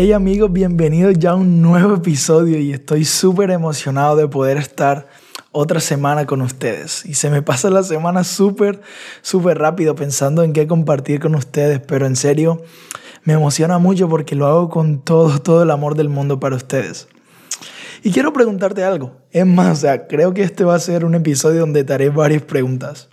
Hey amigos, bienvenidos ya a un nuevo episodio y estoy súper emocionado de poder estar otra semana con ustedes. Y se me pasa la semana súper, súper rápido pensando en qué compartir con ustedes, pero en serio me emociona mucho porque lo hago con todo, todo el amor del mundo para ustedes. Y quiero preguntarte algo. Es más, o sea, creo que este va a ser un episodio donde te haré varias preguntas.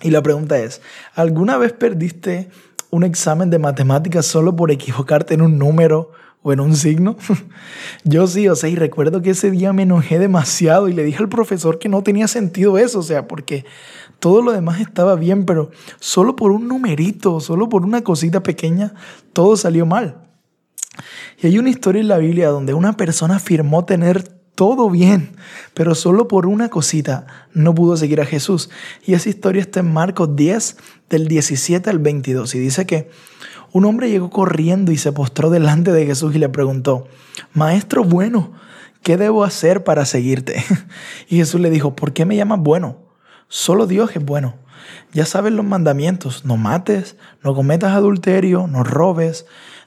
Y la pregunta es, ¿alguna vez perdiste un examen de matemáticas solo por equivocarte en un número o en un signo? Yo sí, o sea, y recuerdo que ese día me enojé demasiado y le dije al profesor que no tenía sentido eso, o sea, porque todo lo demás estaba bien, pero solo por un numerito, solo por una cosita pequeña, todo salió mal. Y hay una historia en la Biblia donde una persona afirmó tener todo bien, pero solo por una cosita no pudo seguir a Jesús. Y esa historia está en Marcos 10, del 17 al 22, y dice que un hombre llegó corriendo y se postró delante de Jesús y le preguntó, Maestro bueno, ¿qué debo hacer para seguirte? Y Jesús le dijo, ¿por qué me llamas bueno? Solo Dios es bueno. Ya sabes los mandamientos, no mates, no cometas adulterio, no robes,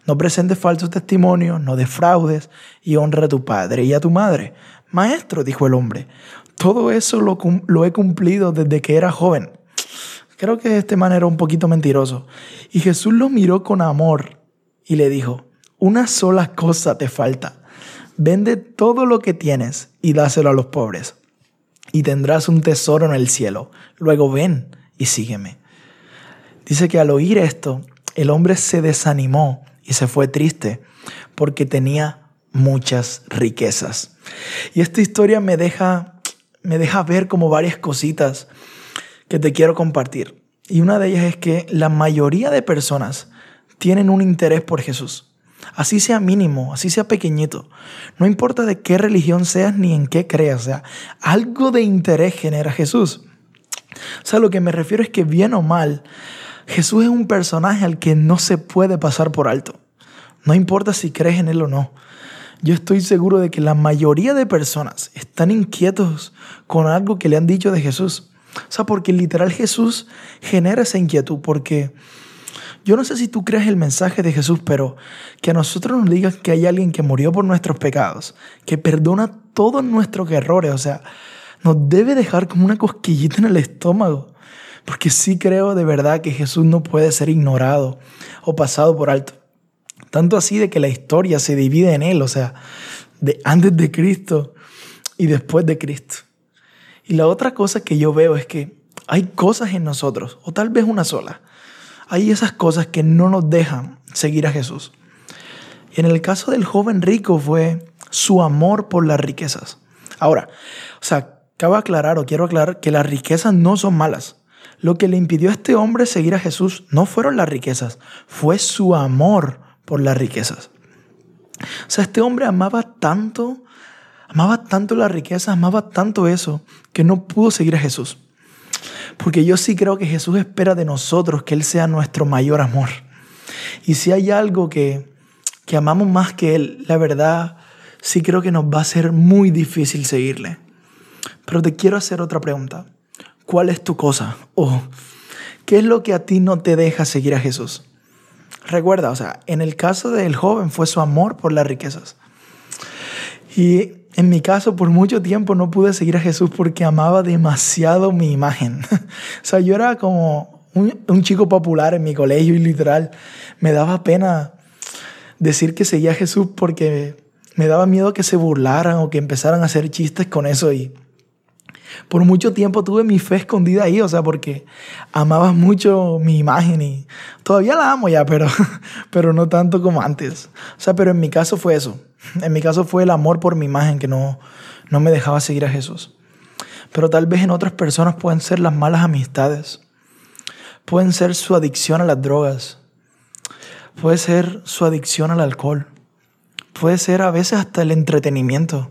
no presentes falsos testimonios, no defraudes y honra a tu padre y a tu madre. Maestro, dijo el hombre, todo eso lo, he cumplido desde que era joven. Creo que este man era un poquito mentiroso. Y Jesús lo miró con amor y le dijo, una sola cosa te falta. Vende todo lo que tienes y dáselo a los pobres. Y tendrás un tesoro en el cielo. Luego ven y sígueme. Dice que al oír esto, el hombre se desanimó y se fue triste porque tenía muchas riquezas. Y esta historia me deja, me deja ver como varias cositas que te quiero compartir. Y una de ellas es que la mayoría de personas tienen un interés por Jesús. Así sea mínimo, así sea pequeñito. No importa de qué religión seas ni en qué creas. O sea, algo de interés genera Jesús. O sea, lo que me refiero es que bien o mal, Jesús es un personaje al que no se puede pasar por alto. No importa si crees en Él o no. Yo estoy seguro de que la mayoría de personas están inquietos con algo que le han dicho de Jesús. O sea, porque literal Jesús genera esa inquietud, porque yo no sé si tú crees el mensaje de Jesús, pero que a nosotros nos digas que hay alguien que murió por nuestros pecados, que perdona todos nuestros errores, o sea, nos debe dejar como una cosquillita en el estómago. Porque sí creo de verdad que Jesús no puede ser ignorado o pasado por alto. Tanto así de que la historia se divide en Él, o sea, de antes de Cristo y después de Cristo. Y la otra cosa que yo veo es que hay cosas en nosotros, o tal vez una sola, hay esas cosas que no nos dejan seguir a Jesús. Y en el caso del joven rico fue su amor por las riquezas. Ahora, o sea, cabe aclarar o quiero aclarar que las riquezas no son malas. Lo que le impidió a este hombre seguir a Jesús no fueron las riquezas, fue su amor por las riquezas. O sea, este hombre amaba tanto, amaba tanto la riqueza, amaba tanto eso, que no pudo seguir a Jesús. Porque yo sí creo que Jesús espera de nosotros que Él sea nuestro mayor amor. Y si hay algo que, que amamos más que Él, la verdad, sí creo que nos va a ser muy difícil seguirle. Pero te quiero hacer otra pregunta. ¿Cuál es tu cosa? ¿O qué es lo que a ti no te deja seguir a Jesús? Recuerda, o sea, en el caso del joven fue su amor por las riquezas. Y en mi caso, por mucho tiempo no pude seguir a Jesús porque amaba demasiado mi imagen. o sea, yo era como un, chico popular en mi colegio y literal me daba pena decir que seguía a Jesús porque me daba miedo que se burlaran o que empezaran a hacer chistes con eso y por mucho tiempo tuve mi fe escondida ahí, o sea, porque amaba mucho mi imagen y todavía la amo ya, pero, pero no tanto como antes. O sea, pero en mi caso fue eso. En mi caso fue el amor por mi imagen que no, no me dejaba seguir a Jesús. Pero tal vez en otras personas pueden ser las malas amistades, pueden ser su adicción a las drogas, puede ser su adicción al alcohol, puede ser a veces hasta el entretenimiento.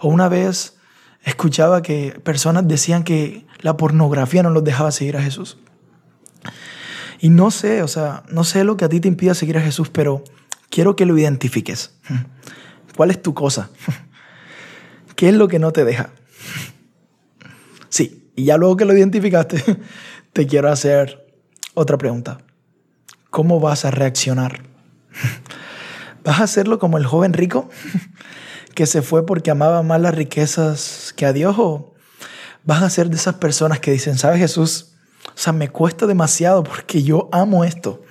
O una vez escuchaba que personas decían que la pornografía no los dejaba seguir a Jesús. Y no sé, o sea, no sé lo que a ti te impida seguir a Jesús, pero quiero que lo identifiques. ¿Cuál es tu cosa? ¿Qué es lo que no te deja? Sí, y ya luego que lo identificaste, te quiero hacer otra pregunta. ¿Cómo vas a reaccionar? ¿Vas a hacerlo como el joven rico que se fue porque amaba más las riquezas que a Dios? ¿O vas a ser de esas personas que dicen, ¿sabes Jesús? O sea, me cuesta demasiado porque yo amo esto.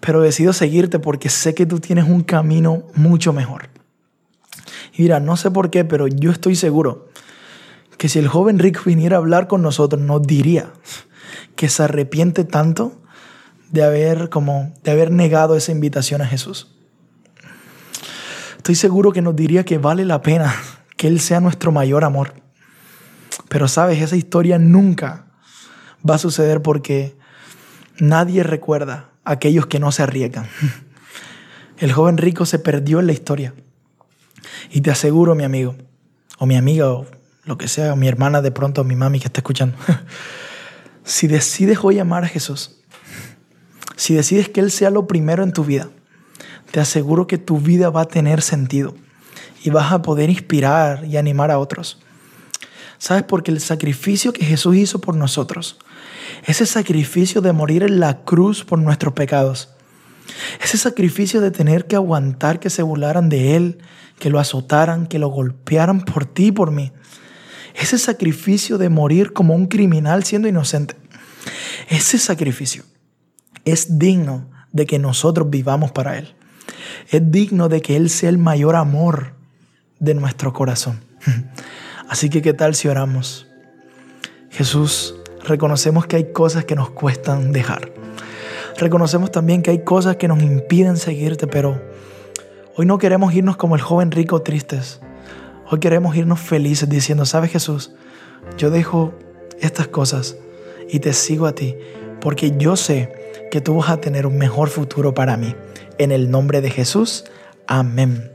Pero decido seguirte porque sé que tú tienes un camino mucho mejor. Y mira, no sé por qué, pero yo estoy seguro que si el joven rico viniera a hablar con nosotros, nos diría que se arrepiente tanto de haber, como, de haber negado esa invitación a Jesús. Estoy seguro que nos diría que vale la pena que Él sea nuestro mayor amor. Pero sabes, esa historia nunca va a suceder porque nadie recuerda a aquellos que no se arriesgan. El joven rico se perdió en la historia. Y te aseguro, mi amigo, o mi amiga, o lo que sea, o mi hermana de pronto, o mi mami que está escuchando, si decides hoy amar a Jesús, si decides que Él sea lo primero en tu vida, te aseguro que tu vida va a tener sentido y vas a poder inspirar y animar a otros. ¿Sabes? Porque el sacrificio que Jesús hizo por nosotros, ese sacrificio de morir en la cruz por nuestros pecados, ese sacrificio de tener que aguantar que se burlaran de Él, que lo azotaran, que lo golpearan por ti y por mí, ese sacrificio de morir como un criminal siendo inocente, ese sacrificio es digno de que nosotros vivamos para Él. Es digno de que Él sea el mayor amor de nuestro corazón. Así que, ¿qué tal si oramos? Jesús, reconocemos que hay cosas que nos cuestan dejar. Reconocemos también que hay cosas que nos impiden seguirte, pero hoy no queremos irnos como el joven rico tristes. Hoy queremos irnos felices diciendo, ¿sabes Jesús? Yo dejo estas cosas y te sigo a ti, porque yo sé que tú vas a tener un mejor futuro para mí. En el nombre de Jesús, amén.